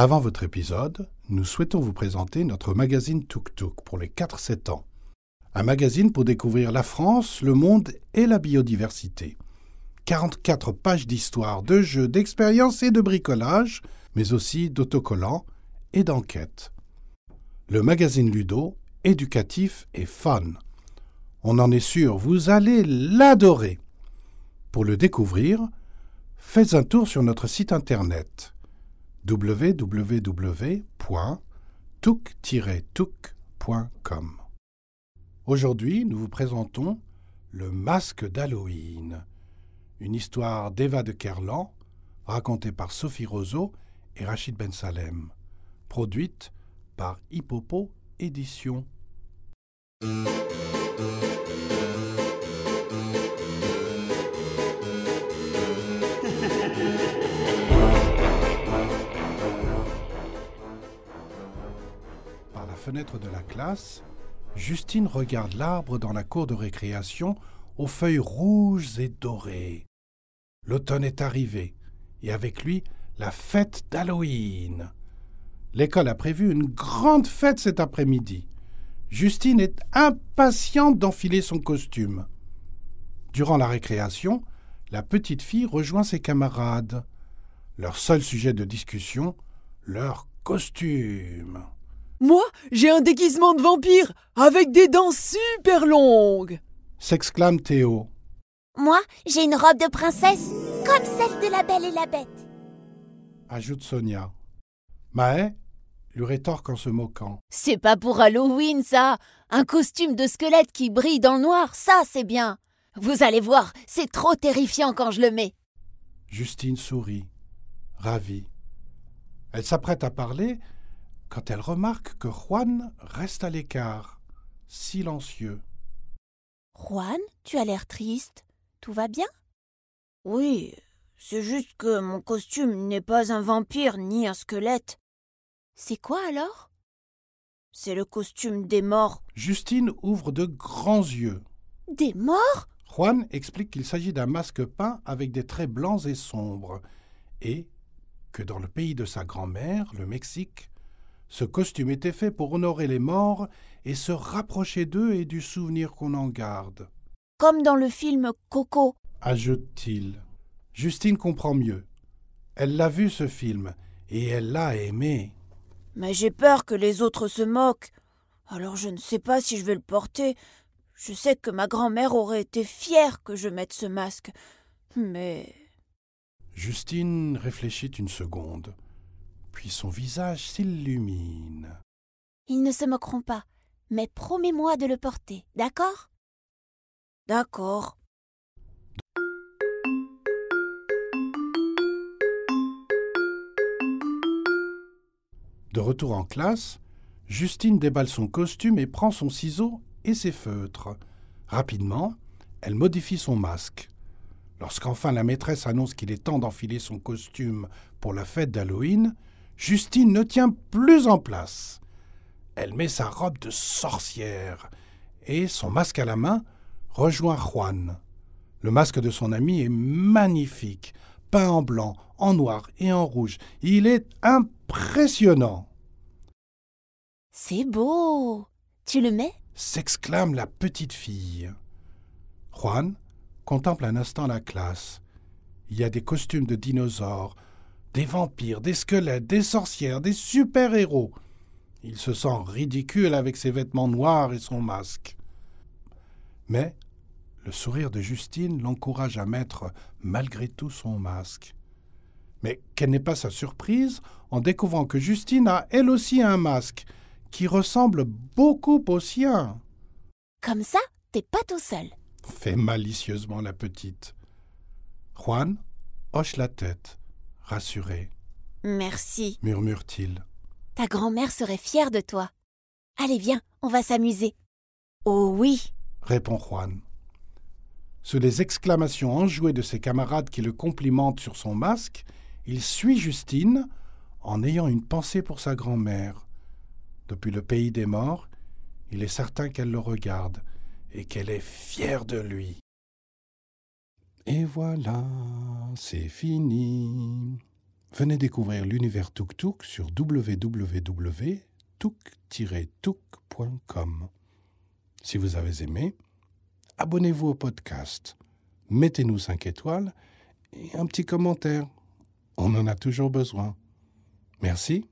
Avant votre épisode, nous souhaitons vous présenter notre magazine Tuk Tuk pour les 4-7 ans. Un magazine pour découvrir la France, le monde et la biodiversité. 44 pages d'histoire, de jeux, d'expériences et de bricolage, mais aussi d'autocollants et d'enquêtes. Le magazine Ludo, éducatif et fun. On en est sûr, vous allez l'adorer. Pour le découvrir, faites un tour sur notre site internet www.tuk-tuk.com. Aujourd'hui, nous vous présentons Le masque d'Halloween, une histoire d'Eva de Kerlan, racontée par Sophie Roseau et Rachid Ben Salem, produite par Hippopo Éditions. Par la fenêtre de la classe, Justine regarde l'arbre dans la cour de récréation aux feuilles rouges et dorées. L'automne est arrivé, et avec lui la fête d'Halloween. L'école a prévu une grande fête cet après-midi. Justine est impatiente d'enfiler son costume. Durant la récréation, la petite fille rejoint ses camarades. Leur seul sujet de discussion, leur costume. Moi, j'ai un déguisement de vampire avec des dents super longues. s'exclame Théo. Moi, j'ai une robe de princesse, comme celle de la Belle et la Bête. ajoute Sonia. Maë lui rétorque en se moquant. C'est pas pour Halloween, ça. Un costume de squelette qui brille dans le noir, ça, c'est bien. Vous allez voir, c'est trop terrifiant quand je le mets. Justine sourit, ravie. Elle s'apprête à parler quand elle remarque que Juan reste à l'écart, silencieux. Juan, tu as l'air triste. Tout va bien? Oui, c'est juste que mon costume n'est pas un vampire ni un squelette. C'est quoi alors? C'est le costume des morts. Justine ouvre de grands yeux. Des morts? Juan explique qu'il s'agit d'un masque peint avec des traits blancs et sombres, et que dans le pays de sa grand-mère, le Mexique, ce costume était fait pour honorer les morts et se rapprocher d'eux et du souvenir qu'on en garde. Comme dans le film Coco. ajoute-t-il. Justine comprend mieux. Elle l'a vu ce film, et elle l'a aimé. Mais j'ai peur que les autres se moquent. Alors je ne sais pas si je vais le porter. Je sais que ma grand-mère aurait été fière que je mette ce masque. Mais Justine réfléchit une seconde, puis son visage s'illumine. Ils ne se moqueront pas. Mais promets-moi de le porter, d'accord? D'accord. De retour en classe, Justine déballe son costume et prend son ciseau et ses feutres. Rapidement, elle modifie son masque. Lorsqu'enfin la maîtresse annonce qu'il est temps d'enfiler son costume pour la fête d'Halloween, Justine ne tient plus en place. Elle met sa robe de sorcière et, son masque à la main, rejoint Juan. Le masque de son ami est magnifique, peint en blanc, en noir et en rouge. Il est impressionnant. C'est beau. Tu le mets? S'exclame la petite fille. Juan contemple un instant la classe. Il y a des costumes de dinosaures, des vampires, des squelettes, des sorcières, des super-héros. Il se sent ridicule avec ses vêtements noirs et son masque. Mais le sourire de Justine l'encourage à mettre malgré tout son masque. Mais quelle n'est pas sa surprise en découvrant que Justine a elle aussi un masque qui ressemble beaucoup au sien, Comme ça, t'es pas tout seul. fait malicieusement la petite. Juan hoche la tête, rassuré, Merci. murmure-t-il. Ta grand-mère serait fière de toi. Allez, viens, on va s'amuser. Oh oui. répond Juan. Sous les exclamations enjouées de ses camarades qui le complimentent sur son masque, il suit Justine en ayant une pensée pour sa grand-mère. Depuis le pays des morts, il est certain qu'elle le regarde et qu'elle est fière de lui. Et voilà, c'est fini. Venez découvrir l'univers Tuk Tuk sur www.tuk-tuk.com. Si vous avez aimé, abonnez-vous au podcast, mettez-nous 5 étoiles et un petit commentaire. On en a toujours besoin. Merci